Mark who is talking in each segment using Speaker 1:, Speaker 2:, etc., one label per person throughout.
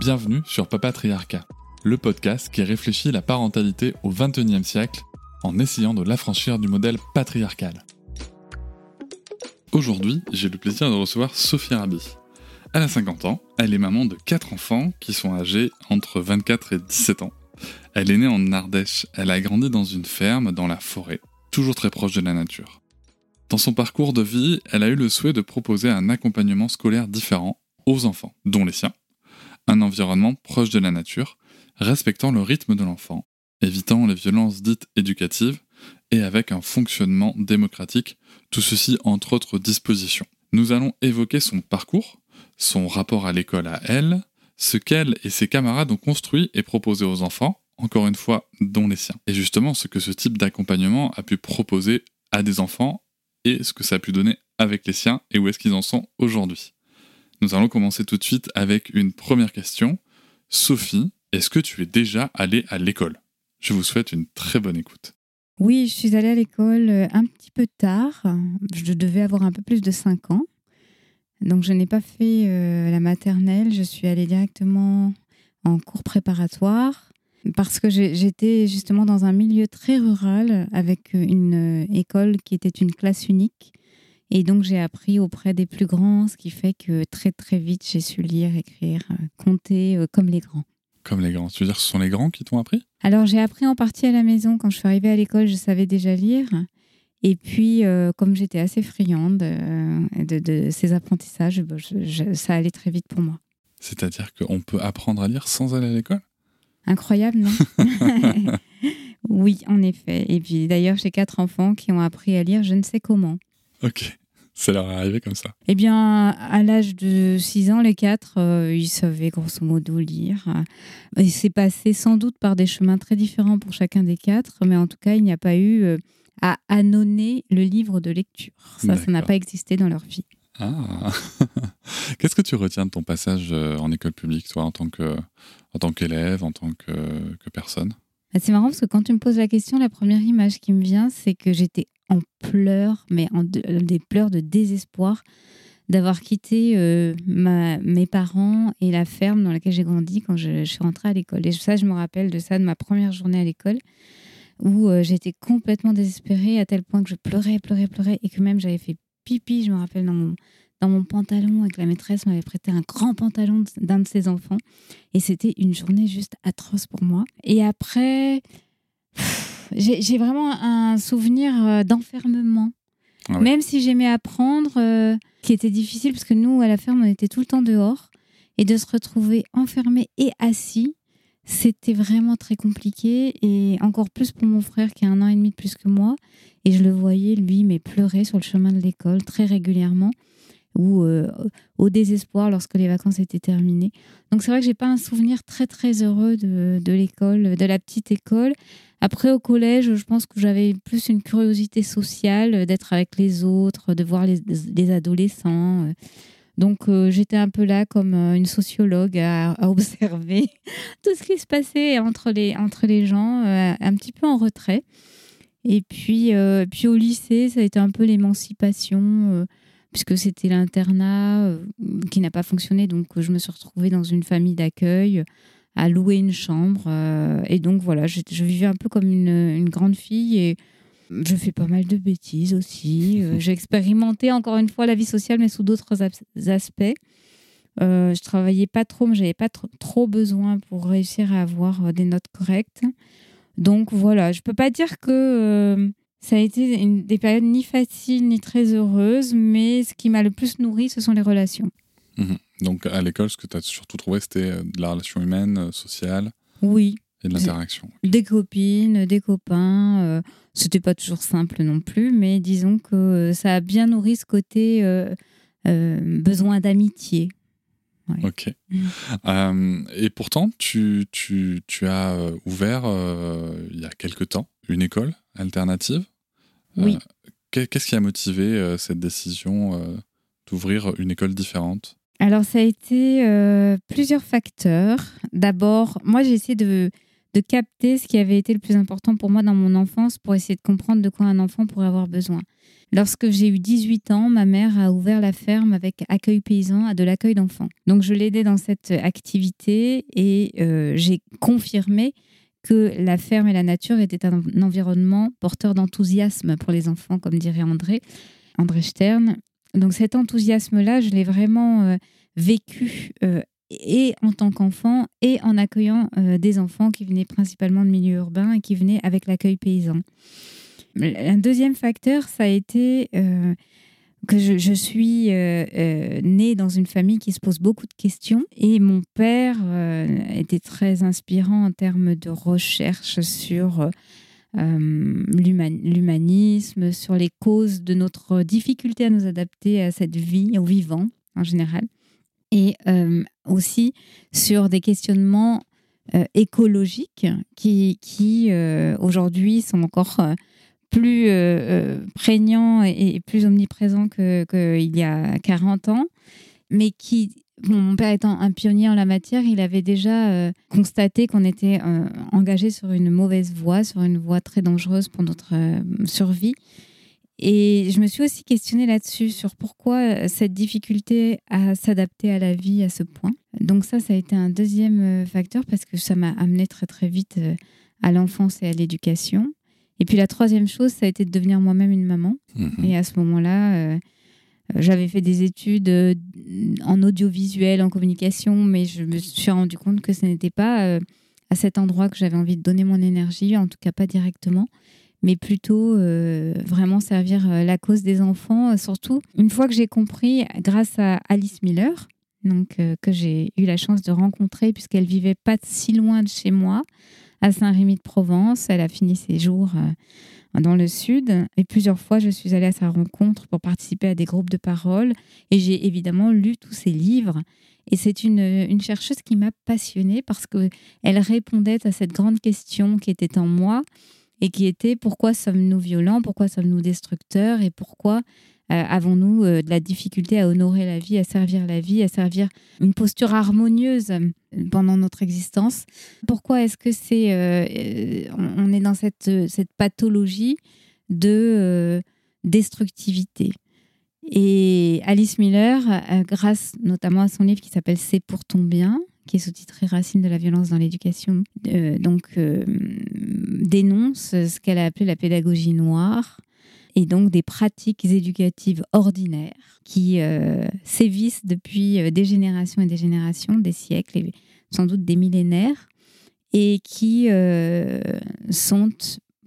Speaker 1: Bienvenue sur Papatriarcat, le podcast qui réfléchit la parentalité au XXIe siècle en essayant de l'affranchir du modèle patriarcal. Aujourd'hui, j'ai le plaisir de recevoir Sophie Rabi. Elle a 50 ans, elle est maman de 4 enfants qui sont âgés entre 24 et 17 ans. Elle est née en Ardèche, elle a grandi dans une ferme dans la forêt, toujours très proche de la nature. Dans son parcours de vie, elle a eu le souhait de proposer un accompagnement scolaire différent aux enfants, dont les siens, un environnement proche de la nature, respectant le rythme de l'enfant, évitant les violences dites éducatives et avec un fonctionnement démocratique, tout ceci entre autres dispositions. Nous allons évoquer son parcours, son rapport à l'école à elle, ce qu'elle et ses camarades ont construit et proposé aux enfants, encore une fois, dont les siens. Et justement, ce que ce type d'accompagnement a pu proposer à des enfants et ce que ça a pu donner avec les siens et où est-ce qu'ils en sont aujourd'hui. Nous allons commencer tout de suite avec une première question. Sophie, est-ce que tu es déjà allée à l'école? Je vous souhaite une très bonne écoute.
Speaker 2: Oui, je suis allée à l'école euh, un petit peu tard. Je devais avoir un peu plus de 5 ans. Donc je n'ai pas fait euh, la maternelle, je suis allée directement en cours préparatoire parce que j'étais justement dans un milieu très rural avec une euh, école qui était une classe unique. Et donc j'ai appris auprès des plus grands, ce qui fait que très très vite j'ai su lire, écrire, euh, compter comme les grands.
Speaker 1: Comme les grands. Tu veux dire que ce sont les grands qui t'ont appris?
Speaker 2: Alors j'ai appris en partie à la maison. Quand je suis arrivée à l'école, je savais déjà lire. Et puis, euh, comme j'étais assez friande euh, de, ces apprentissages, bah, ça allait très vite pour moi.
Speaker 1: C'est-à-dire qu'on peut apprendre à lire sans aller à l'école?
Speaker 2: Incroyable, non? Oui, en effet. Et puis d'ailleurs, j'ai quatre enfants qui ont appris à lire, je ne sais comment.
Speaker 1: Ok, ça leur est arrivé comme ça
Speaker 2: Eh bien, à l'âge de 6 ans, les quatre, euh, ils savaient grosso modo lire. Et c'est passé sans doute par des chemins très différents pour chacun des quatre, mais en tout cas, il n'y a pas eu à annoncer le livre de lecture. Ça, ça n'a pas existé dans leur vie.
Speaker 1: Ah Qu'est-ce que tu retiens de ton passage euh, en école publique, toi, en tant que, en tant qu'élève, en tant que, que personne?
Speaker 2: C'est marrant parce que quand tu me poses la question, la première image qui me vient, c'est que j'étais en pleurs, mais en des pleurs de désespoir d'avoir quitté euh, mes parents et la ferme dans laquelle j'ai grandi quand je, je suis rentrée à l'école. Et ça, je me rappelle de ça, de ma première journée à l'école où euh, j'étais complètement désespérée à tel point que je pleurais, pleurais, pleurais et que même j'avais fait pipi, je me rappelle, dans mon, dans mon pantalon et que la maîtresse m'avait prêté un grand pantalon d'un de ses enfants. Et c'était une journée juste atroce pour moi. Et après, j'ai vraiment un souvenir euh, d'enfermement. Ah même si j'aimais apprendre, euh, qui était difficile parce que nous, à la ferme, on était tout le temps dehors. Et de se retrouver enfermé et assis, c'était vraiment très compliqué et encore plus pour mon frère qui a un an et demi de plus que moi. Et je le voyais, lui, mais pleurer sur le chemin de l'école très régulièrement ou euh, au désespoir lorsque les vacances étaient terminées. Donc c'est vrai que j'ai pas un souvenir très très heureux de, de l'école, de la petite école. Après au collège, je pense que j'avais plus une curiosité sociale d'être avec les autres, de voir les, les adolescents. Donc euh, j'étais un peu là comme euh, une sociologue à, observer tout ce qui se passait entre les, entre les gens, euh, un petit peu en retrait. Et puis, puis au lycée, ça a été un peu l'émancipation, puisque c'était l'internat qui n'a pas fonctionné. Donc je me suis retrouvée dans une famille d'accueil à louer une chambre. et donc voilà, je, je, vivais un peu comme une, une grande fille. Et, je fais pas mal de bêtises aussi. Euh, j'ai expérimenté encore une fois la vie sociale, mais sous d'autres aspects. Euh, je travaillais pas trop, mais j'avais pas trop besoin pour réussir à avoir euh, des notes correctes. Donc voilà, je peux pas dire que euh, ça a été une, des périodes ni faciles ni très heureuses, mais ce qui m'a le plus nourri, ce sont les relations.
Speaker 1: Mmh Donc à l'école, ce que tu as surtout trouvé, c'était de la relation humaine, sociale
Speaker 2: Oui,
Speaker 1: et de l'interaction.
Speaker 2: Des copines, des copains. Euh, c'était pas toujours simple non plus, mais disons que ça a bien nourri ce côté euh, besoin d'amitié.
Speaker 1: Ok. et pourtant, tu, tu, tu as ouvert il y a quelque temps une école alternative.
Speaker 2: Oui.
Speaker 1: Qu'est-ce qui a motivé cette décision d'ouvrir une école différente?
Speaker 2: Alors, ça a été euh, plusieurs facteurs. D'abord, moi, j'ai essayé de, de, capter ce qui avait été le plus important pour moi dans mon enfance pour essayer de comprendre de quoi un enfant pourrait avoir besoin. Lorsque j'ai eu 18 ans, ma mère a ouvert la ferme avec accueil paysan à de l'accueil d'enfants. Donc, je l'aidais dans cette activité et euh, j'ai confirmé que la ferme et la nature étaient un environnement porteur d'enthousiasme pour les enfants, comme dirait André, André Stern. Donc cet enthousiasme-là, je l'ai vraiment euh, vécu euh, et en tant qu'enfant et en accueillant euh, des enfants qui venaient principalement de milieux urbains et qui venaient avec l'accueil paysan. Un deuxième facteur, ça a été que je, suis née dans une famille qui se pose beaucoup de questions. Et mon père était très inspirant en termes de recherche sur euh, l'humanisme, sur les causes de notre difficulté à nous adapter à cette vie, au vivant en général, et euh, aussi sur des questionnements euh, écologiques qui aujourd'hui sont encore plus prégnants et, plus omniprésents qu'il y a 40 ans, mais qui mon père étant un pionnier en la matière, il avait déjà euh, constaté qu'on était euh, engagé sur une mauvaise voie, sur une voie très dangereuse pour notre euh, survie. Et je me suis aussi questionnée là-dessus, sur pourquoi cette difficulté à s'adapter à la vie à ce point. Donc ça, ça a été un deuxième facteur parce que ça m'a amené très très vite à l'enfance et à l'éducation. Et puis la troisième chose, ça a été de devenir moi-même une maman. Mmh et à ce moment-là euh, j'avais fait des études euh, en audiovisuel, en communication, mais je me suis rendu compte que ce n'était pas euh, à cet endroit que j'avais envie de donner mon énergie, en tout cas pas directement, mais plutôt vraiment servir la cause des enfants. Surtout, une fois que j'ai compris, grâce à Alice Miller, donc, que j'ai eu la chance de rencontrer, puisqu'elle vivait pas si loin de chez moi, à Saint-Rémy de Provence. Elle a fini ses jours dans le sud. Et plusieurs fois, je suis allée à sa rencontre pour participer à des groupes de parole. Et j'ai évidemment lu tous ses livres. Et c'est une, une, chercheuse qui m'a passionnée parce qu'elle répondait à cette grande question qui était en moi et qui était pourquoi sommes-nous violents, pourquoi sommes-nous destructeurs? Et pourquoi euh, avons-nous euh, de la difficulté à honorer la vie, à servir la vie, à servir une posture harmonieuse euh, pendant notre existence? Pourquoi est-ce que c'est on est dans cette, cette pathologie de destructivité? Et Alice Miller, grâce notamment à son livre qui s'appelle C'est pour ton bien, qui est sous-titré Racine de la violence dans l'éducation, donc dénonce ce qu'elle a appelé la pédagogie noire, et donc des pratiques éducatives ordinaires qui euh, sévissent depuis euh, des générations et des générations, des siècles et sans doute des millénaires, et qui euh, sont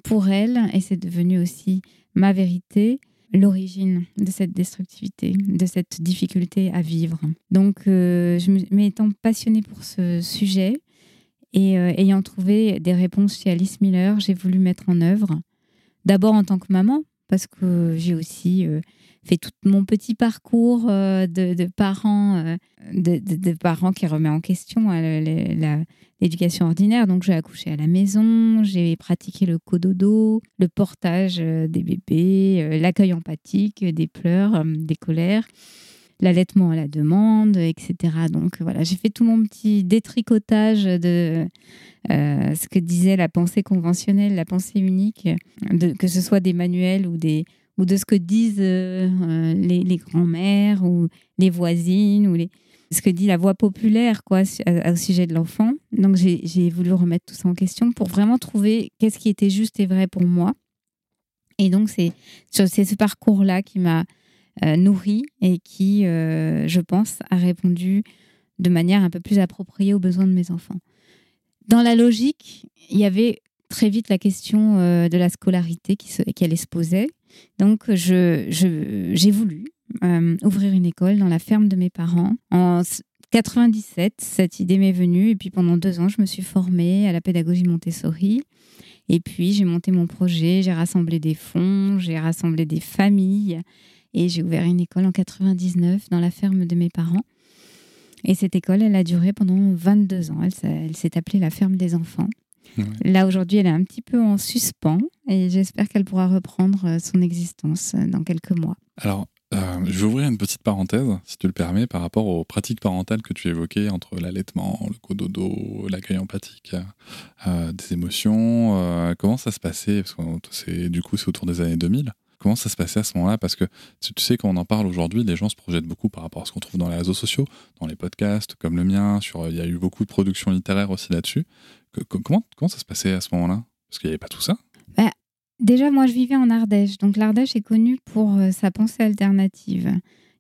Speaker 2: pour elle, et c'est devenu aussi ma vérité, l'origine de cette destructivité, de cette difficulté à vivre. Donc, m'étant passionnée pour ce sujet et ayant trouvé des réponses chez Alice Miller, j'ai voulu mettre en œuvre, d'abord en tant que maman, parce que j'ai aussi euh, fait tout mon petit parcours euh, de, parents, euh, de, parents qui remet en question l'éducation ordinaire. Donc j'ai accouché à la maison, j'ai pratiqué le cododo, le portage des bébés, l'accueil empathique, des pleurs, des colères l'allaitement à la demande, etc. Donc voilà, j'ai fait tout mon petit détricotage de euh, ce que disait la pensée conventionnelle, la pensée unique, que ce soit des manuels ou, des, ou de ce que disent euh, euh, les, les grands-mères ou les voisines ou les, ce que dit la voix populaire quoi, au sujet de l'enfant. Donc j'ai voulu remettre tout ça en question pour vraiment trouver qu'est-ce qui était juste et vrai pour moi. Et donc c'est ce parcours-là qui m'a nourri et qui, euh, je pense, a répondu de manière un peu plus appropriée aux besoins de mes enfants. Dans la logique, il y avait très vite la question euh, de la scolarité qui, qui, allait se poser. Donc, j'ai voulu ouvrir une école dans la ferme de mes parents. En 97, cette idée m'est venue et puis pendant deux ans, je me suis formée à la pédagogie Montessori. Et puis, j'ai monté mon projet, j'ai rassemblé des fonds, j'ai rassemblé des familles Et j'ai ouvert une école en 99 dans la ferme de mes parents. Et cette école, elle a duré pendant 22 ans. Elle, elle s'est appelée la ferme des enfants. Là, aujourd'hui, elle est un petit peu en suspens et j'espère qu'elle pourra reprendre euh, son existence euh, dans quelques mois.
Speaker 1: Alors, euh, je vais ouvrir une petite parenthèse, si tu le permets, par rapport aux pratiques parentales que tu évoquais entre l'allaitement, le cododo, l'accueil empathique, des émotions. comment ça se passait? Parce que du coup, c'est autour des années 2000. Comment ça se passait à ce moment-là Parce que tu sais, qu'on en parle aujourd'hui, les gens se projettent beaucoup par rapport à ce qu'on trouve dans les réseaux sociaux, dans les podcasts comme le mien. Sur, il y a eu beaucoup de productions littéraires aussi là-dessus. Comment, comment ça se passait à ce moment-là? Parce qu'il n'y avait pas tout ça.
Speaker 2: Bah, déjà, moi, je vivais en Ardèche. Donc, l'Ardèche est connue pour euh, sa pensée alternative.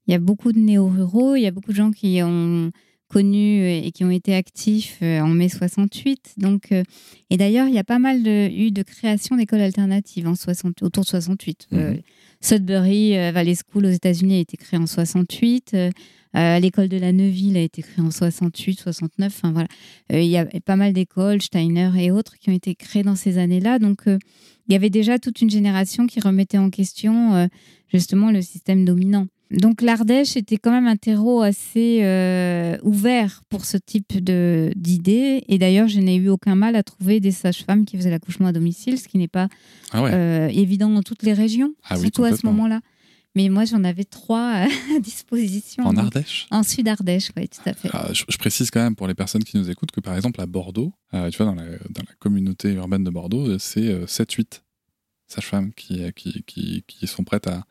Speaker 2: Il y a beaucoup de néo-ruraux, il y a beaucoup de gens qui ont connus euh, et qui ont été actifs euh, en mai 68. Donc, euh, et d'ailleurs, il y a pas mal de, eu de création d'écoles alternatives en 60, autour de 68. Mhm. Sudbury Valley School aux États-Unis a été créé en 68. L'école de la Neuville a été créée en 68, 69. Enfin voilà, il y a pas mal d'écoles, Steiner et autres, qui ont été créées dans ces années-là. Donc il y avait déjà toute une génération qui remettait en question justement le système dominant. Donc l'Ardèche était quand même un terreau assez euh, ouvert pour ce type d'idées. Et d'ailleurs, je n'ai eu aucun mal à trouver des sages-femmes qui faisaient l'accouchement à domicile, ce qui n'est pas ah euh, évident dans toutes les régions, ah surtout à ce moment-là. Mais moi, j'en avais trois à disposition.
Speaker 1: En Ardèche?
Speaker 2: En Sud-Ardèche, oui, tout à fait.
Speaker 1: Ah, je, précise quand même pour les personnes qui nous écoutent que, par exemple, à Bordeaux, euh, tu vois, dans la, dans la, communauté urbaine de Bordeaux, c'est 7-8 sages-femmes qui, qui, qui, qui, sont prêtes à,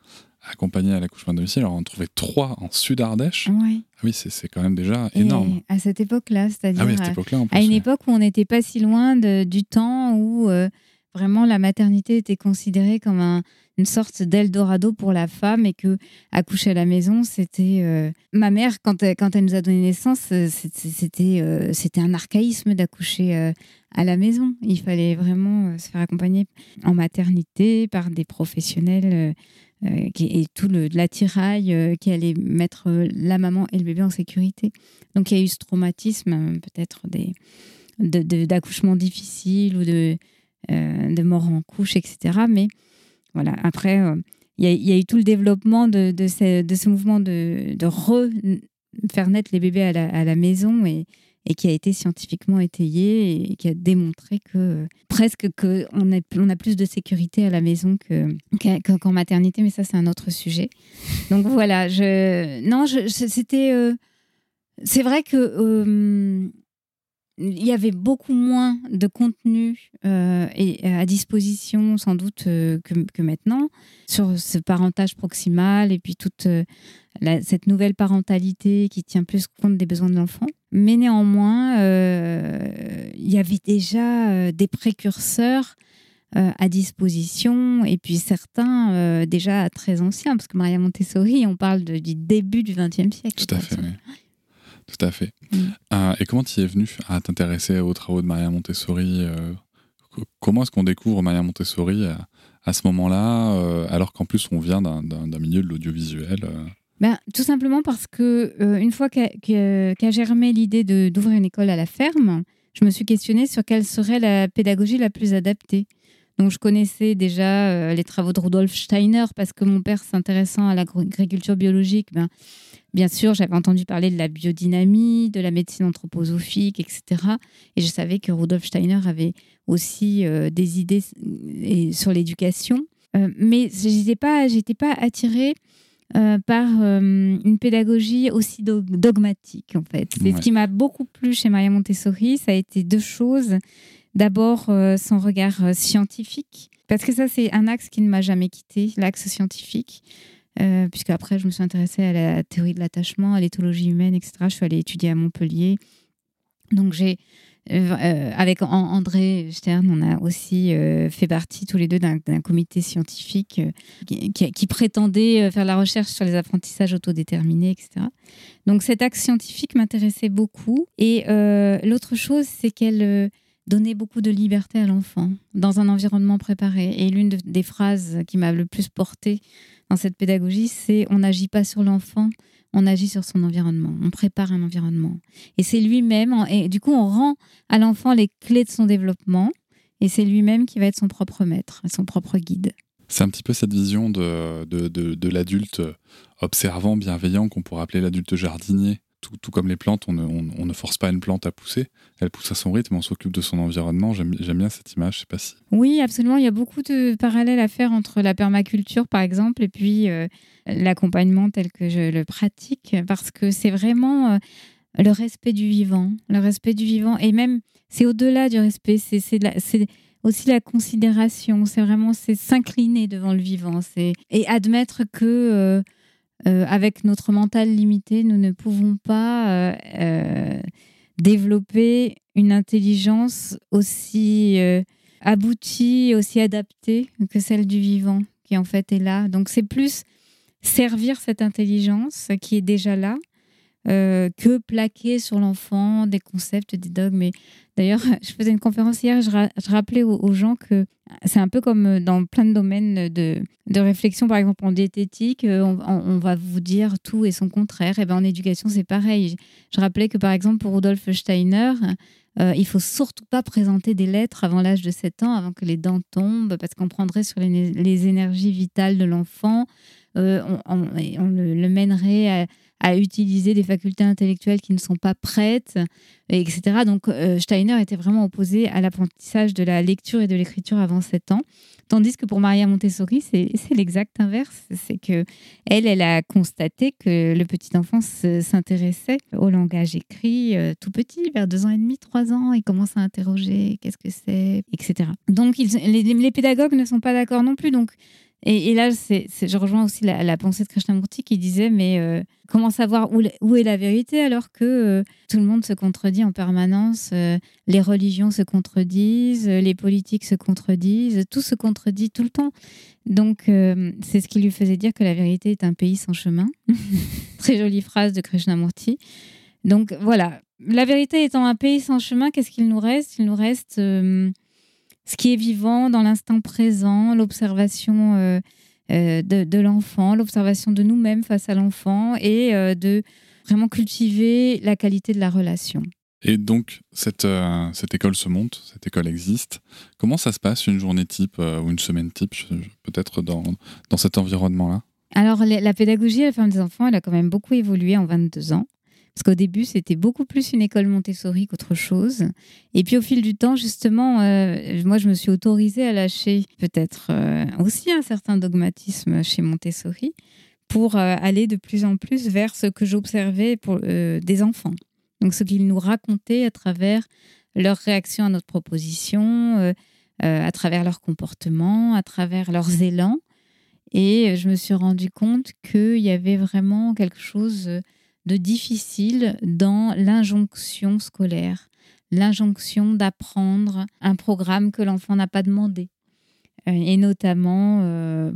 Speaker 1: accompagné à l'accouchement à domicile. Alors, on en trouvait trois en Sud-Ardèche.
Speaker 2: Oui.
Speaker 1: Ah oui, c'est quand même déjà énorme.
Speaker 2: à cette époque-là, c'est-à-dire
Speaker 1: ah oui, à, époque
Speaker 2: à une époque où on n'était pas si loin de, du temps où euh, vraiment la maternité était considérée comme un, une sorte d'Eldorado pour la femme et que accoucher à la maison, c'était... Euh, ma mère, quand elle, quand elle nous a donné naissance, euh, c'était c'était un archaïsme d'accoucher à la maison. Il fallait vraiment se faire accompagner en maternité par des professionnels euh, et tout l'attirail euh, qui allait mettre euh, la maman et le bébé en sécurité. Donc il y a eu ce traumatisme, peut-être des, d'accouchements difficiles ou de, de mort en couche, etc. Mais voilà, après, il y, a eu tout le développement de, de, ce, de ce mouvement de, de refaire naître les bébés à la, à la maison et, et qui a été scientifiquement étayé et qui a démontré que presque que on, on a plus de sécurité à la maison que, qu'en maternité, mais ça c'est un autre sujet. Donc voilà, non, c'était euh, c'est vrai que euh, il y avait beaucoup moins de contenu euh, et, à disposition sans doute que, que, maintenant sur ce parentage proximal et puis toute cette nouvelle parentalité qui tient plus compte des besoins de l'enfant. Mais néanmoins, euh, il y avait déjà euh, des précurseurs euh, à disposition, et puis certains déjà très anciens, parce que Maria Montessori, on parle du début du XXe siècle.
Speaker 1: Tout à fait, oui. Tout à fait. Mm. et comment tu es venu à t'intéresser aux travaux de Maria Montessori Comment est-ce qu'on découvre Maria Montessori à, ce moment-là, alors qu'en plus on vient d'un milieu de l'audiovisuel
Speaker 2: ben, tout simplement parce que euh, une fois qu'a germé l'idée d'ouvrir une école à la ferme, je me suis questionnée sur quelle serait la pédagogie la plus adaptée. Donc je connaissais déjà euh, les travaux de Rudolf Steiner parce que mon père s'intéressant à l'agriculture biologique, ben, bien sûr j'avais entendu parler de la biodynamie, de la médecine anthroposophique, etc. Et je savais que Rudolf Steiner avait aussi euh, des idées sur l'éducation. mais je n'étais pas, pas attirée euh, par euh, une pédagogie aussi dogmatique, en fait. C'est ce qui m'a beaucoup plu chez Maria Montessori. Ça a été deux choses. D'abord, euh, son regard scientifique, parce que ça, c'est un axe qui ne m'a jamais quitté, l'axe scientifique. puisque après, je me suis intéressée à la théorie de l'attachement, à l'éthologie humaine, etc. Je suis allée étudier à Montpellier. Donc, j'ai euh, euh, avec André Stern, on a aussi euh, fait partie tous les deux d'un comité scientifique qui, prétendait faire la recherche sur les apprentissages autodéterminés, etc. Donc cet axe scientifique m'intéressait beaucoup. Et l'autre chose, c'est qu'elle donnait beaucoup de liberté à l'enfant dans un environnement préparé. Et l'une des phrases qui m'a le plus portée dans cette pédagogie, c'est on n'agit pas sur l'enfant, on agit sur son environnement, on prépare un environnement. Et c'est lui-même, et du coup, on rend à l'enfant les clés de son développement, et c'est lui-même qui va être son propre maître, son propre guide.
Speaker 1: C'est un petit peu cette vision de, de, de, l'adulte observant, bienveillant, qu'on pourrait appeler l'adulte jardinier. Tout, comme les plantes, on ne, force pas une plante à pousser. Elle pousse à son rythme, on s'occupe de son environnement. J'aime bien cette image, je sais pas si.
Speaker 2: Oui, absolument. Il y a beaucoup de parallèles à faire entre la permaculture, par exemple, et puis l'accompagnement tel que je le pratique, parce que c'est vraiment le respect du vivant, le respect du vivant, et même c'est au-delà du respect, c'est aussi la considération, c'est vraiment s'incliner devant le vivant, et admettre que euh, euh, avec notre mental limité, nous ne pouvons pas euh, développer une intelligence aussi aboutie, aussi adaptée que celle du vivant qui en fait est là. Donc c'est plus servir cette intelligence qui est déjà là euh, que plaquer sur l'enfant des concepts, des dogmes. D'ailleurs, je faisais une conférence hier, je, rappelais aux, gens que c'est un peu comme dans plein de domaines de, de réflexion, par exemple en diététique, euh, on, va vous dire tout et son contraire. Et ben en éducation, c'est pareil. Je, rappelais que par exemple pour Rudolf Steiner, euh, il faut surtout pas présenter des lettres avant l'âge de 7 ans, avant que les dents tombent, parce qu'on prendrait sur les, les, énergies vitales de l'enfant. Euh, on, on, le, mènerait à, à utiliser des facultés intellectuelles qui ne sont pas prêtes, etc. Donc euh, Steiner était vraiment opposé à l'apprentissage de la lecture et de l'écriture avant 7 ans. Tandis que pour Maria Montessori, c'est l'exact inverse. C'est que elle, elle a constaté que le petit enfant s'intéressait au langage écrit euh, tout petit, vers deux ans et demi, trois ans. Il commence à interroger qu'est-ce que c'est, etc. Donc les, les, pédagogues ne sont pas d'accord non plus. Donc et, là, je rejoins aussi la, pensée de Krishnamurti qui disait Mais euh, comment savoir où, est la vérité alors que euh, tout le monde se contredit en permanence euh, Les religions se contredisent, les politiques se contredisent, tout se contredit tout le temps. Donc, c'est ce qui lui faisait dire que la vérité est un pays sans chemin. Très jolie phrase de Krishnamurti. Donc, voilà. La vérité étant un pays sans chemin, qu'est-ce qu'il nous reste? Il nous reste ce qui est vivant dans l'instant présent, l'observation euh, euh, de, l'enfant, l'observation de nous-mêmes face à l'enfant et euh, de vraiment cultiver la qualité de la relation.
Speaker 1: Et donc, cette, cette école se monte, cette école existe. Comment ça se passe une journée type ou une semaine type, peut-être dans, dans cet environnement-là?
Speaker 2: Alors, la pédagogie à la femme des enfants, elle a quand même beaucoup évolué en 22 ans. Parce qu'au début, c'était beaucoup plus une école Montessori qu'autre chose. Et puis au fil du temps, justement, euh, moi, je me suis autorisée à lâcher peut-être euh, aussi un certain dogmatisme chez Montessori pour euh, aller de plus en plus vers ce que j'observais pour des enfants. Donc ce qu'ils nous racontaient à travers leur réaction à notre proposition, à travers leur comportement, à travers leurs élans. Et je me suis rendu compte qu'il y avait vraiment quelque chose de difficile dans l'injonction scolaire, l'injonction d'apprendre un programme que l'enfant n'a pas demandé. Euh, et notamment euh,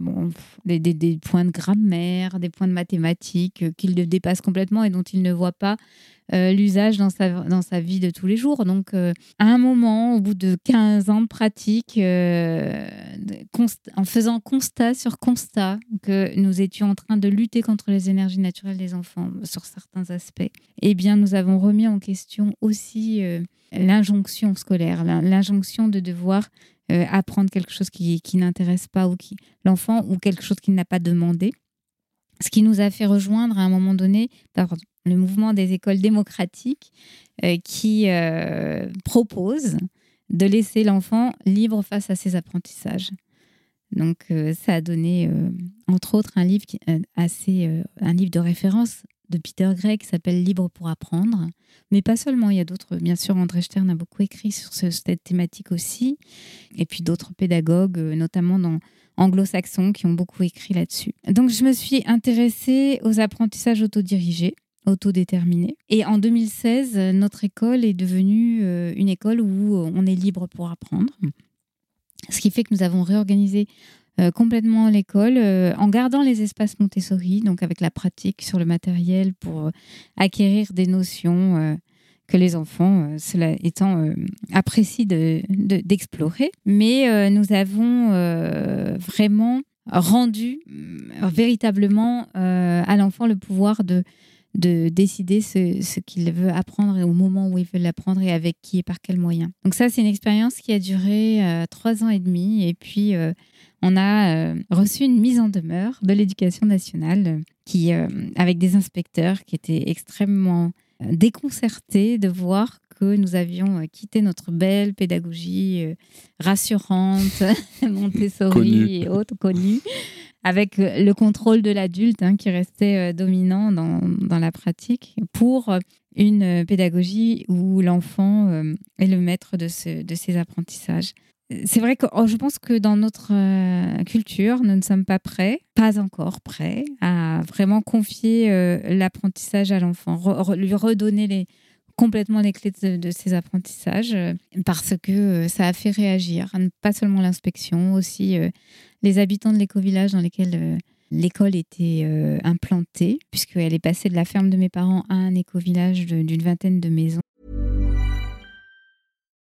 Speaker 2: des, points de grammaire, des points de mathématiques euh, qu'il dépasse complètement et dont il ne voit pas l'usage dans sa, dans sa vie de tous les jours. Donc, à un moment, au bout de 15 ans de pratique, en faisant constat sur constat que nous étions en train de lutter contre les énergies naturelles des enfants sur certains aspects, eh bien, nous avons remis en question aussi l'injonction scolaire, l'injonction de devoir euh, apprendre quelque chose qui, n'intéresse pas ou qui l'enfant ou quelque chose qu'il n'a pas demandé. Ce qui nous a fait rejoindre à un moment donné le mouvement des écoles démocratiques euh, qui euh, propose de laisser l'enfant libre face à ses apprentissages. Donc ça a donné entre autres un livre assez un livre de référence de Peter Gray qui s'appelle Libre pour apprendre. Mais pas seulement, il y a d'autres. Bien sûr, André Stern a beaucoup écrit sur cette thématique aussi. Et puis d'autres pédagogues, euh, notamment dans anglo-saxons, qui ont beaucoup écrit là-dessus. Donc, je me suis intéressée aux apprentissages autodirigés autodéterminés. Et en 2016, notre école est devenue euh, une école où on est libre pour apprendre. Ce qui fait que nous avons réorganisé euh, complètement l'école euh, en gardant les espaces Montessori, donc avec la pratique sur le matériel pour euh, acquérir des notions que les enfants, cela étant, apprécient d'explorer. Mais nous avons vraiment rendu véritablement à l'enfant le pouvoir de, de décider ce, qu'il veut apprendre et au moment où il veut l'apprendre et avec qui et par quels moyens. Donc ça, c'est une expérience qui a duré trois ans et demi. Et puis, on a reçu une mise en demeure de l'éducation nationale qui, avec des inspecteurs qui étaient extrêmement déconcertés de voir que nous avions quitté notre belle pédagogie rassurante, Montessori et autres connues, avec le contrôle de l'adulte hein, qui restait dominant dans, dans, la pratique, pour une pédagogie où l'enfant est le maître de, ce, de ses apprentissages c'est vrai que oh, je pense que dans notre euh, culture, nous ne sommes pas prêts, pas encore prêts, à vraiment confier euh, l'apprentissage à l'enfant, lui redonner complètement les clés de, ses apprentissages, euh, parce que ça a fait réagir, hein, pas seulement l'inspection, aussi les habitants de l'éco-village dans lesquels l'école était implantée, puisqu'elle est passée de la ferme de mes parents à un éco-village d'une vingtaine de maisons.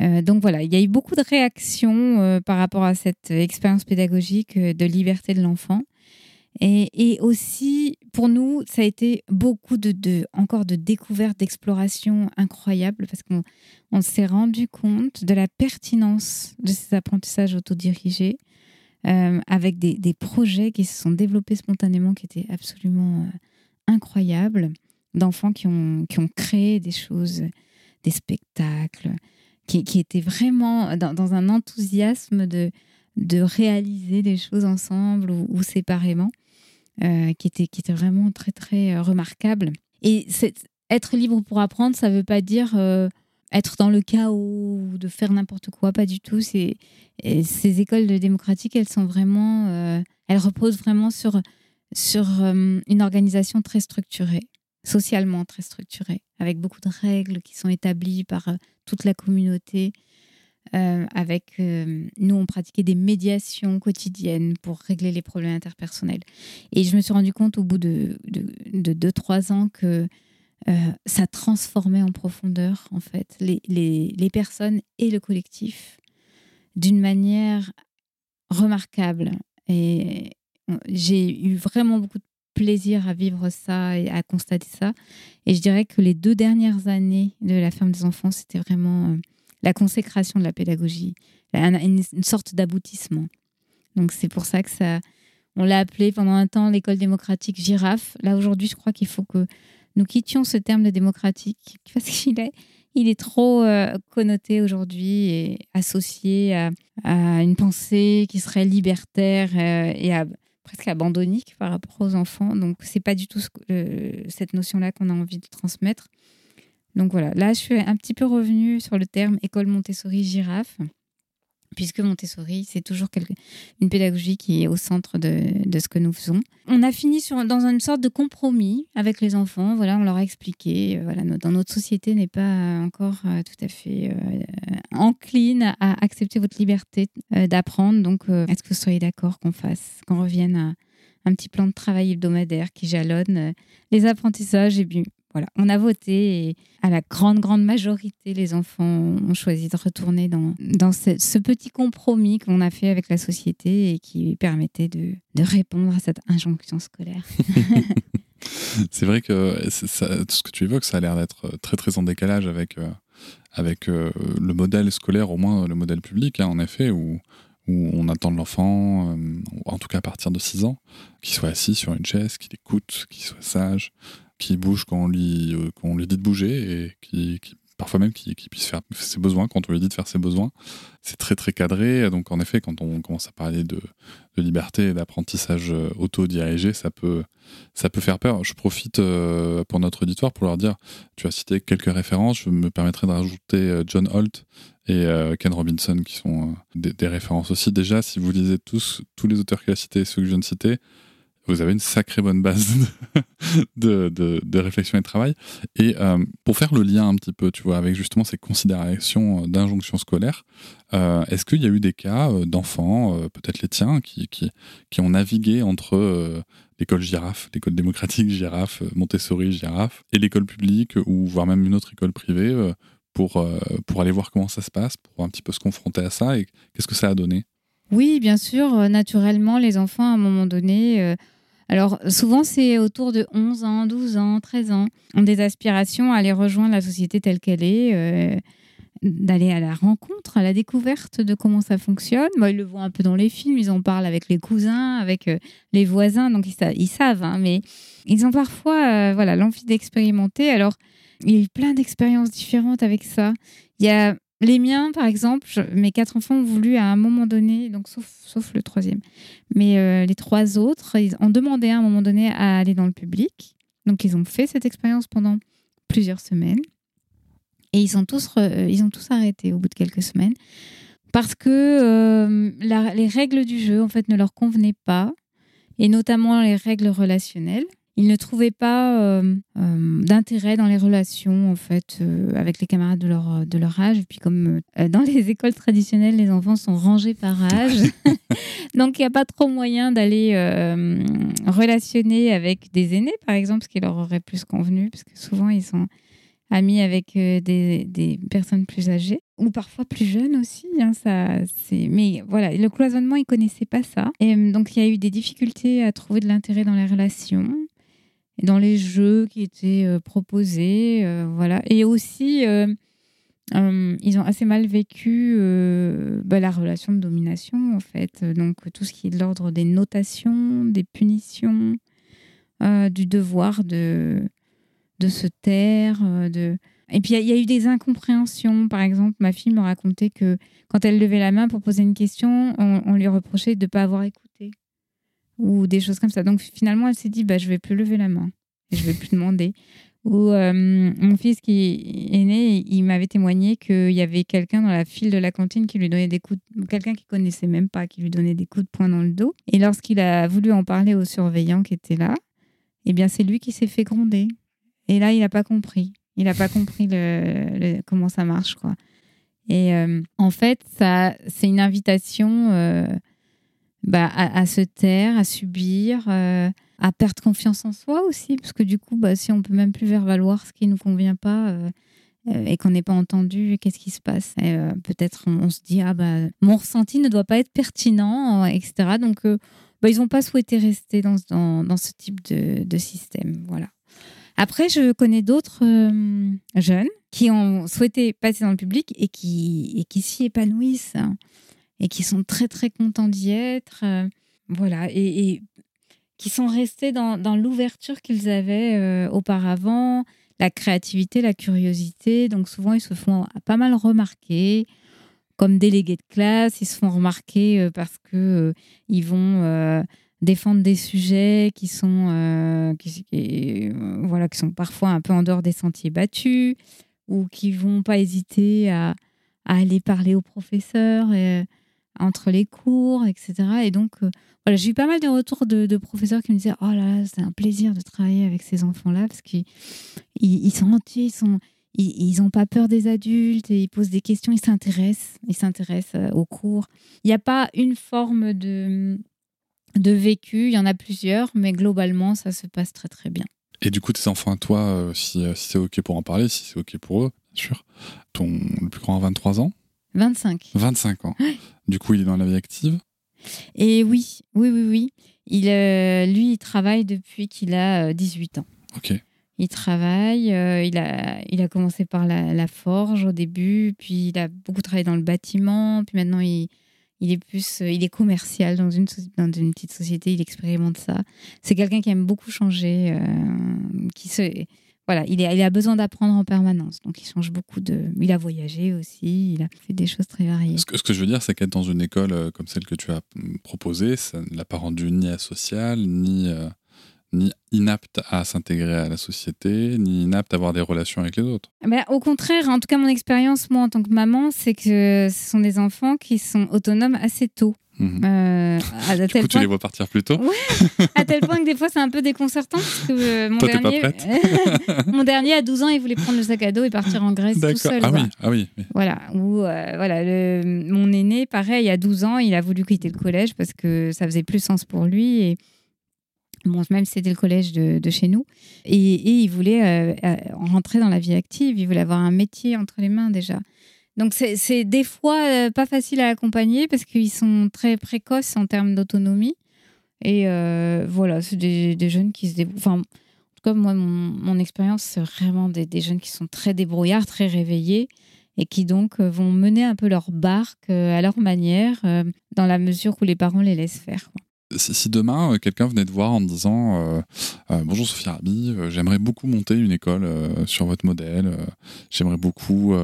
Speaker 2: Euh, donc voilà, il y a eu beaucoup de réactions euh, par rapport à cette expérience pédagogique euh, de liberté de l'enfant. Et, aussi, pour nous, ça a été beaucoup de, encore de découvertes, d'explorations incroyables parce qu'on s'est rendu compte de la pertinence de ces apprentissages autodirigés avec des, des, projets qui se sont développés spontanément qui étaient absolument incroyables, d'enfants qui ont, qui ont créé des choses, des spectacles, qui, qui était vraiment dans, un enthousiasme de, de réaliser des choses ensemble ou, séparément, euh, qui, était, qui était vraiment très, très euh, remarquable. Et être libre pour apprendre, ça ne veut pas dire euh, être dans le chaos ou de faire n'importe quoi, pas du tout. ces écoles de démocratique, elles sont vraiment, elles reposent vraiment sur, sur une organisation très structurée socialement très structurée, avec beaucoup de règles qui sont établies par euh, toute la communauté. Euh, avec euh, nous, on pratiquait des médiations quotidiennes pour régler les problèmes interpersonnels. Et je me suis rendu compte au bout de 2-3 ans que ça transformait en profondeur, en fait, les, les, les personnes et le collectif d'une manière remarquable. Et j'ai eu vraiment beaucoup de plaisir à vivre ça et à constater ça. Et je dirais que les deux dernières années de la ferme des enfants, c'était vraiment euh, la consécration de la pédagogie, une, sorte d'aboutissement. Donc c'est pour ça que ça, on l'a appelé pendant un temps l'école démocratique girafe. Là aujourd'hui, je crois qu'il faut que nous quittions ce terme de démocratique parce qu'il est, il est trop euh, connoté aujourd'hui et associé à, une pensée qui serait libertaire euh, et à presque abandonnique par rapport aux enfants. Donc, c'est pas du tout cette notion-là qu'on a envie de transmettre. Donc voilà, là, je suis un petit peu revenue sur le terme école Montessori girafe puisque Montessori, c'est toujours une pédagogie qui est au centre de, ce que nous faisons. On a fini dans une sorte de compromis avec les enfants. Voilà, on leur a expliqué, euh, voilà, dans notre société n'est pas encore euh, tout à fait euh, encline à accepter votre liberté d'apprendre. Donc, est-ce que vous soyez d'accord qu'on fasse, qu'on revienne à un petit plan de travail hebdomadaire qui jalonne les apprentissages et on a voté et à la grande, majorité, les enfants ont choisi de retourner dans, ce, petit compromis qu'on a fait avec la société et qui permettait de, répondre à cette injonction scolaire.
Speaker 1: C'est vrai que ce que tu évoques, ça a l'air d'être très, très en décalage avec, euh, euh, le modèle scolaire, au moins le modèle public, hein, en effet, où, où on attend de l'enfant, euh, en tout cas à partir de 6 ans, qu'il soit assis sur une chaise, qu'il écoute, qu'il soit sage, qui bouge quand on lui, euh, lui dit de bouger et qui, parfois même qui, puisse faire ses besoins quand on lui dit de faire ses besoins. C'est très très cadré. Donc en effet, quand on commence à parler de, liberté et d'apprentissage euh, autodirigé, ça peut, ça peut faire peur. Je profite euh, pour notre auditoire pour leur dire, tu as cité quelques références, je me permettrai de rajouter John Holt et Ken Robinson qui sont des, références aussi. Déjà, si vous lisez tous, tous les auteurs qu'il a cités, ceux que je viens de citer, vous avez une sacrée bonne base de, de, réflexion et de travail. Et euh, pour faire le lien un petit peu, tu vois, avec justement ces considérations d'injonction scolaire, euh, est-ce qu'il y a eu des cas euh, d'enfants, euh, peut-être les tiens, qui, qui, qui, ont navigué entre euh, l'école girafe, l'école démocratique girafe, Montessori girafe, et l'école publique, ou voire même une autre école privée, pour, pour aller voir comment ça se passe, pour un petit peu se confronter à ça, et qu'est-ce que ça a donné?
Speaker 2: Oui, bien sûr, naturellement, les enfants, à un moment donné alors souvent c'est autour de 11 ans, 12 ans, 13 ans, ont des aspirations à aller rejoindre la société telle qu'elle est, euh, d'aller à la rencontre, à la découverte de comment ça fonctionne. Moi, ils le voient un peu dans les films, ils en parlent avec les cousins, avec euh, les voisins, donc ils, savent, hein, mais ils ont parfois euh, voilà l'envie d'expérimenter. Alors il y a eu plein d'expériences différentes avec ça. Il y a les miens, par exemple, mes quatre enfants ont voulu à un moment donné, donc sauf, le troisième, mais euh, les trois autres, ils ont demandé à un moment donné à aller dans le public. Donc ils ont fait cette expérience pendant plusieurs semaines. Et ils, tous, ils ont tous arrêté au bout de quelques semaines parce que euh, les règles du jeu, en fait, ne leur convenaient pas, et notamment les règles relationnelles ils ne trouvaient pas euh, euh, d'intérêt dans les relations en fait euh, avec les camarades de leur, de leur âge. Et puis comme dans les écoles traditionnelles, les enfants sont rangés par âge, donc il n'y a pas trop moyen d'aller relationner avec des aînés, par exemple, ce qui leur aurait plus convenu, parce que souvent ils sont amis avec des, des, personnes plus âgées ou parfois plus jeunes aussi. Hein, ça, c'est... Mais voilà, le cloisonnement, ils ne connaissaient pas ça. Et donc, il y a eu des difficultés à trouver de l'intérêt dans les relations dans les jeux qui étaient euh, proposés. Euh, voilà. Et aussi, euh, ils ont assez mal vécu bah, la relation de domination, en fait. Donc, tout ce qui est de l'ordre des notations, des punitions, du devoir de, de se taire. de... Et puis, il y, a eu des incompréhensions. Par exemple, ma fille me racontait que quand elle levait la main pour poser une question, on, on lui reprochait de ne pas avoir écouté ou des choses comme ça. Donc finalement, elle s'est dit, bah, je vais plus lever la main, et je vais plus demander. Ou euh, mon fils qui est né, il m'avait témoigné qu'il y avait quelqu'un dans la file de la cantine qui lui donnait des coups, de... quelqu'un qu'il connaissait même pas, qui lui donnait des coups de poing dans le dos. Et lorsqu'il a voulu en parler au surveillant qui était là, eh bien c'est lui qui s'est fait gronder. Et là, il n'a pas compris. Il n'a pas compris le, comment ça marche, quoi. Et euh, en fait, ça, c'est une invitation. Euh, bah, à, se taire, à subir, euh, à perdre confiance en soi aussi, parce que du coup, bah, si on peut même plus faire valoir ce qui nous convient pas euh, euh, et qu'on n'est pas entendu, qu'est-ce qui se passe? Peut-être on, se dit ah bah mon ressenti ne doit pas être pertinent, etc. Donc bah, ils n'ont pas souhaité rester dans, dans, ce type de, de, système, voilà. Après, je connais d'autres jeunes qui ont souhaité passer dans le public et qui, et qui s'y épanouissent. Hein et qui sont très très contents d'y être. Euh, voilà, et, qui sont restés dans, dans l'ouverture qu'ils avaient euh, auparavant, la créativité, la curiosité. Donc souvent, ils se font pas mal remarquer comme délégués de classe. Ils se font remarquer euh, parce que ils vont défendre des sujets qui sont, qui, voilà, qui sont parfois un peu en dehors des sentiers battus ou qui vont pas hésiter à, aller parler aux professeurs. Entre les cours, etc. Et donc, euh, voilà, j'ai eu pas mal de retours de, professeurs qui me disaient Oh là là, c'est un plaisir de travailler avec ces enfants-là parce qu'ils ils, sont entiers, ils sont. Ils n'ont pas peur des adultes et ils posent des questions, ils s'intéressent, ils s'intéressent euh, aux cours. Il n'y a pas une forme de, de vécu, il y en a plusieurs, mais globalement, ça se passe très très bien.
Speaker 1: Et du coup, tes enfants toi, euh, si, si c'est OK pour en parler, si c'est OK pour eux, bien sûr, ton le plus grand a 23 ans
Speaker 2: 25.
Speaker 1: 25 ans. Du coup, il est dans la vie active
Speaker 2: Et oui, oui, oui, oui. Il, euh, lui, il travaille depuis qu'il a 18 euh, ans.
Speaker 1: Ok.
Speaker 2: Il travaille, euh, il, a, il a commencé par la, forge au début, puis il a beaucoup travaillé dans le bâtiment, puis maintenant il, il est plus, il est commercial dans une, dans une petite société, il expérimente ça. C'est quelqu'un qui aime beaucoup changer, qui se, voilà, il, a besoin d'apprendre en permanence. Donc, il change beaucoup de. Il a voyagé aussi, il a fait des choses très variées.
Speaker 1: Ce que, je veux dire, c'est qu'être dans une école euh, comme celle que tu as proposée, ça ne l'a pas rendu ni asocial, ni, euh, ni inapte à s'intégrer à la société, ni inapte à avoir des relations avec les autres.
Speaker 2: Au contraire, en tout cas, mon expérience, moi, en tant que maman, c'est que ce sont des enfants qui sont autonomes assez tôt. Euh, à,
Speaker 1: du
Speaker 2: tel
Speaker 1: coup, tu
Speaker 2: point,
Speaker 1: les vois partir plus tôt
Speaker 2: à tel point que des fois, c'est un peu déconcertant. Parce que euh, mon,
Speaker 1: Toi, t'es pas
Speaker 2: dernier, mon dernier, à 12 ans, il voulait prendre le sac à dos et partir en Grèce tout seul.
Speaker 1: Ah oui, ah oui. oui.
Speaker 2: Voilà, ou euh, voilà, le- mon aîné, pareil, à 12 ans, il a voulu quitter le collège parce que ça faisait plus sens pour lui. Et bon, même c'était le collège de, de chez nous. Et, et il voulait euh, euh, rentrer dans la vie active, il voulait avoir un métier entre les mains déjà. Donc c'est des fois euh, pas facile à accompagner parce qu'ils sont très précoces en termes d'autonomie. Et voilà, c'est des, des jeunes qui se débrouillent. Enfin, en tout cas, moi, mon, mon expérience, c'est vraiment des, des jeunes qui sont très débrouillards, très réveillés et qui donc vont mener un peu leur barque à leur manière, dans la mesure où les parents les laissent faire.
Speaker 1: Si, demain, euh, quelqu'un venait te voir en te disant euh, euh, Bonjour Sophie Rabi, j'aimerais beaucoup monter une école sur votre modèle, j'aimerais beaucoup,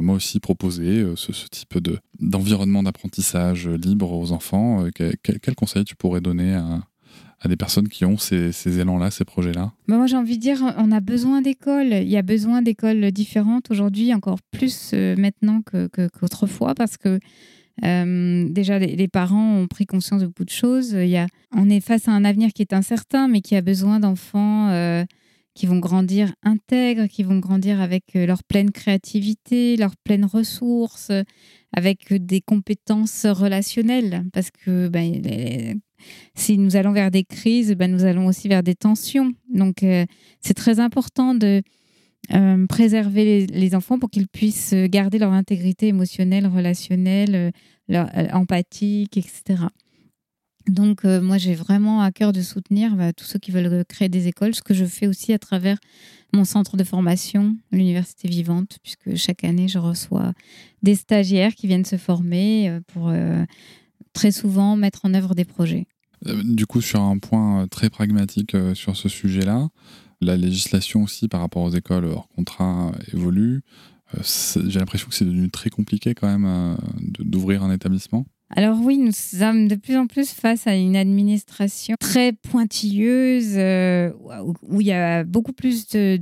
Speaker 1: moi aussi, proposer ce, type de- d'environnement d'apprentissage libre aux enfants, que- quel, quel conseil tu pourrais donner à, à des personnes qui ont ces, ces élans-là, ces projets-là?
Speaker 2: Bah, moi, j'ai envie de dire, on a besoin d'écoles. Il y a besoin d'écoles différentes aujourd'hui, encore plus maintenant que- que- qu'autrefois, parce que euh, déjà, les, parents ont pris conscience de beaucoup de choses. Il y a, on est face à un avenir qui est incertain, mais qui a besoin d'enfants euh, qui vont grandir intègres, qui vont grandir avec euh, leur pleine créativité, leurs pleines ressources, avec des compétences relationnelles. Parce que ben, si nous allons vers des crises, ben, nous allons aussi vers des tensions. Donc, c'est très important de euh, préserver les, enfants pour qu'ils puissent garder leur intégrité émotionnelle, relationnelle, euh, leur, euh, empathique, etc. Donc, moi, j'ai vraiment à cœur de soutenir bah, tous ceux qui veulent créer des écoles, ce que je fais aussi à travers mon centre de formation, l'Université Vivante, puisque chaque année, je reçois des stagiaires qui viennent se former pour très souvent mettre en œuvre des projets.
Speaker 1: Du coup, sur un point très pragmatique sur ce sujet-là, la législation aussi par rapport aux écoles hors contrat évolue. Euh, J'ai l'impression que c'est devenu très compliqué quand même euh, d'ouvrir un établissement.
Speaker 2: Alors oui, nous sommes de plus en plus face à une administration très pointilleuse, euh, où il y a beaucoup plus de,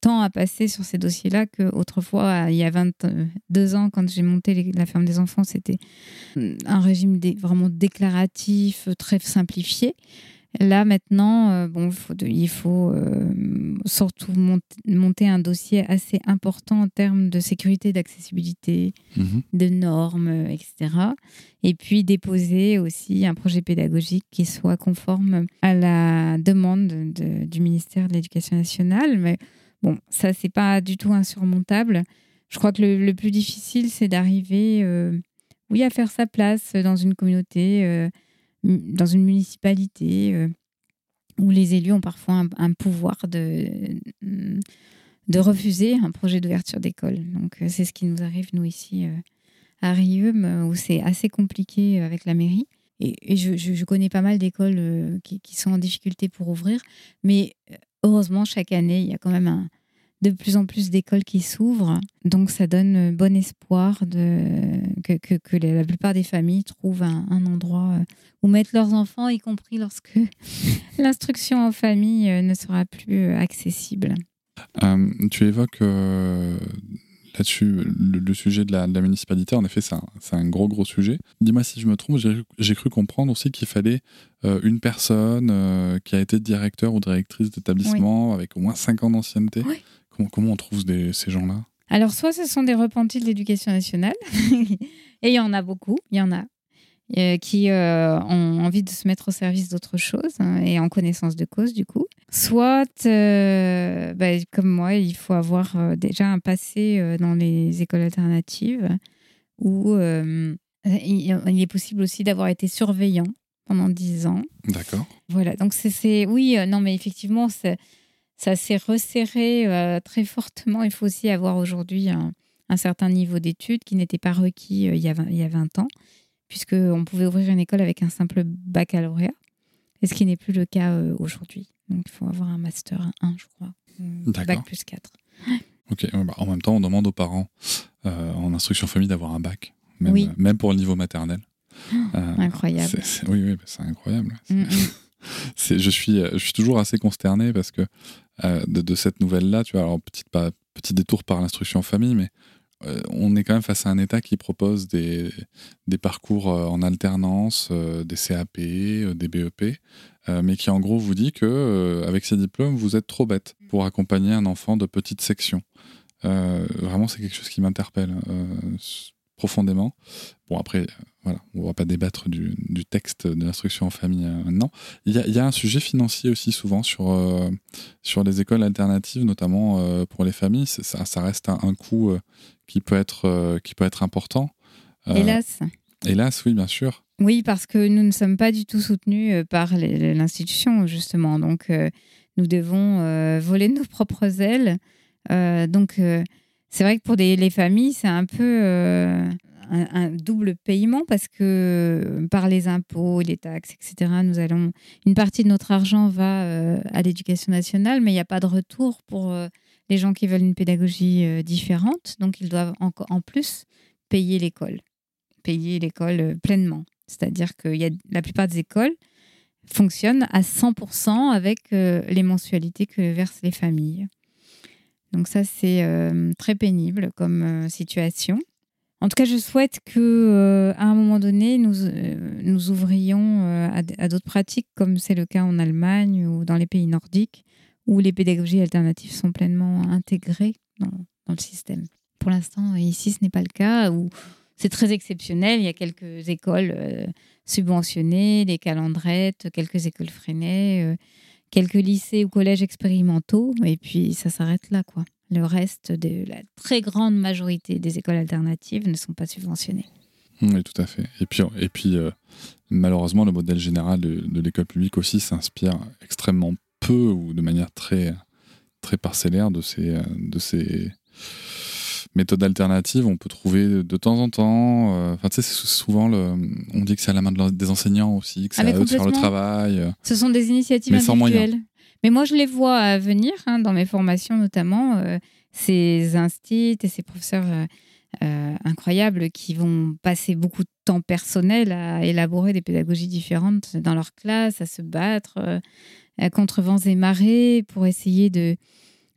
Speaker 2: temps à passer sur ces dossiers-là qu'autrefois, il y a 22 ans, quand j'ai monté la ferme des enfants, c'était un régime vraiment déclaratif, très simplifié. Là maintenant, euh, bon, il faut, de- il faut euh, surtout mont- monter un dossier assez important en termes de sécurité, d'accessibilité,
Speaker 1: Mhm.
Speaker 2: de normes, euh, etc. Et puis déposer aussi un projet pédagogique qui soit conforme à la demande de- du ministère de l'Éducation nationale. Mais bon, ça, c'est pas du tout insurmontable. Je crois que le, le plus difficile, c'est d'arriver, euh, oui, à faire sa place dans une communauté, dans une municipalité, euh, où les élus ont parfois un, pouvoir de, de refuser un projet d'ouverture d'école. Donc, euh, c'est ce qui nous arrive, nous, ici, euh, à Rieux, où c'est assez compliqué euh, avec la mairie. Et, je, connais pas mal d'écoles euh, qui, sont en difficulté pour ouvrir. Mais euh, heureusement, chaque année, il y a quand même un- de plus en plus d'écoles qui s'ouvrent. Donc, ça donne euh, bon espoir de, que, que, que la plupart des familles trouvent un, un endroit euh, où mettre leurs enfants, y compris lorsque l'instruction en famille euh, ne sera plus accessible.
Speaker 1: Euh, tu évoques euh, là-dessus le, le sujet de la, de la municipalité. En effet, c'est un, gros, gros sujet. Dis-moi si je me trompe, j'ai cru comprendre aussi qu'il fallait euh, une personne qui a été directeur ou directrice d'établissement avec au moins 5 ans d'ancienneté.
Speaker 2: Oui.
Speaker 1: Comment, comment on trouve des- ces gens-là?
Speaker 2: Alors, soit ce sont des repentis de l'éducation nationale, et il y en a beaucoup, il y en a, euh, qui euh, ont envie de se mettre au service d'autre chose hein, et en connaissance de cause, du coup. Soit, euh, bah, comme moi, il faut avoir euh, déjà un passé dans les écoles alternatives, où il est possible aussi d'avoir été surveillant pendant 10 ans.
Speaker 1: D'accord.
Speaker 2: Voilà, donc c'est-. Oui, non, mais effectivement, c'est- ça s'est resserré euh, très fortement. Il faut aussi avoir aujourd'hui un, un certain niveau d'études qui n'était pas requis euh, il, y a 20, il y a 20 ans, puisqu'on pouvait ouvrir une école avec un simple baccalauréat, et ce qui n'est plus le cas euh, aujourd'hui. Donc il faut avoir un master 1, je crois.
Speaker 1: D'accord.
Speaker 2: Bac plus 4.
Speaker 1: Ok. bah, en même temps, on demande aux parents en instruction famille d'avoir un bac, même,
Speaker 2: Oui.
Speaker 1: même pour le niveau maternel. Euh,
Speaker 2: Incroyable.
Speaker 1: oui, oui, bah, c'est incroyable.
Speaker 2: Mm, mm.
Speaker 1: je suis, je suis toujours assez consterné parce que de, de, cette nouvelle-là, tu vois, alors petite, pas, petit détour par l'instruction en famille, mais euh, on est quand même face à un État qui propose des, des parcours euh, en alternance, euh, des CAP, des BEP, mais qui en gros vous dit que avec ces diplômes, vous êtes trop bête pour accompagner un enfant de petite section. vraiment, c'est quelque chose qui m'interpelle profondément. Bon, après, voilà, on ne va pas débattre du, du texte de l'instruction en famille maintenant. Il y, a, il y, a, un sujet financier aussi souvent sur, euh, sur les écoles alternatives, notamment euh, pour les familles. Ça, ça, reste un, un coût euh, qui, peut être, qui peut être important.
Speaker 2: Hélas.
Speaker 1: Hélas, oui, bien sûr.
Speaker 2: Oui, parce que nous ne sommes pas du tout soutenus par l'institution, justement. Donc, nous devons voler nos propres ailes. donc, c'est vrai que pour des, les familles, c'est un peu euh, un, double paiement parce que euh, par les impôts, les taxes, etc., nous allons une partie de notre argent va euh, à l'éducation nationale, mais il n'y a pas de retour pour euh, les gens qui veulent une pédagogie différente. Donc, ils doivent en, en plus payer l'école, payer l'école pleinement. C'est-à-dire que y a, la plupart des écoles fonctionnent à 100% avec les mensualités que versent les familles. Donc ça, c'est très pénible comme situation. En tout cas, je souhaite que euh, à un moment donné, nous, nous ouvrions à, à d'autres pratiques, comme c'est le cas en Allemagne ou dans les pays nordiques, où les pédagogies alternatives sont pleinement intégrées dans, dans le système. Pour l'instant, ici, ce n'est pas le cas, où c'est très exceptionnel. Il y a quelques écoles subventionnées, des calendrettes, quelques écoles freinées quelques lycées ou collèges expérimentaux, et puis ça s'arrête là, quoi. Le reste de la très grande majorité des écoles alternatives ne sont pas subventionnées.
Speaker 1: Oui, tout à fait. Et puis, et puis euh, malheureusement, le modèle général de, de l'école publique aussi s'inspire extrêmement peu ou de manière très, très parcellaire de ces, de ces méthodes alternatives. On peut trouver de temps en temps. euh, Enfin, tu sais, c'est souvent le. On dit que c'est à la main de des enseignants aussi, que c'est
Speaker 2: Ah,
Speaker 1: à eux de faire le travail. euh.
Speaker 2: Ce sont des initiatives
Speaker 1: Mais sans
Speaker 2: individuelles. Mais moi, je les vois à venir, hein, dans mes formations notamment, euh, ces instits et ces professeurs euh, euh, incroyables qui vont passer beaucoup de temps personnel à élaborer des pédagogies différentes dans leur classe, à se battre euh, euh, contre vents et marées pour essayer de,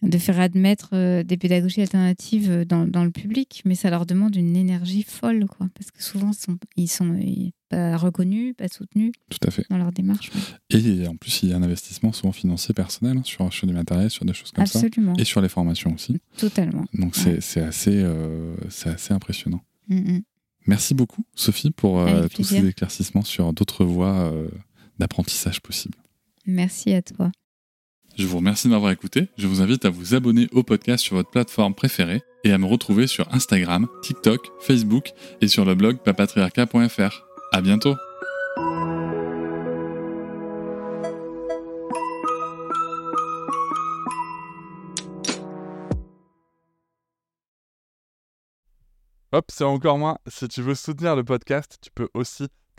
Speaker 2: de faire admettre euh, des pédagogies alternatives dans, dans le public. Mais ça leur demande une énergie folle, quoi, parce que souvent, sont, ils sont euh, pas reconnus, pas soutenus
Speaker 1: Tout à fait.
Speaker 2: dans leur démarche. ouais.
Speaker 1: Et en plus, il y a un investissement souvent financier personnel hein, sur, sur du matériel, sur des choses comme
Speaker 2: Absolument,
Speaker 1: ça. Et sur les formations aussi.
Speaker 2: totalement.
Speaker 1: Donc c'est c'est assez, euh, assez impressionnant.
Speaker 2: Mm, mm.
Speaker 1: Merci beaucoup, Sophie, pour euh, tous ces éclaircissements sur d'autres voies euh, d'apprentissage possibles.
Speaker 2: Merci à toi.
Speaker 1: Je vous remercie de m'avoir écouté. Je vous invite à vous abonner au podcast sur votre plateforme préférée et à me retrouver sur Instagram, TikTok, Facebook et sur le blog papatriarca.fr. À bientôt!
Speaker 3: Hop, c'est encore moins. Si tu veux soutenir le podcast, tu peux aussi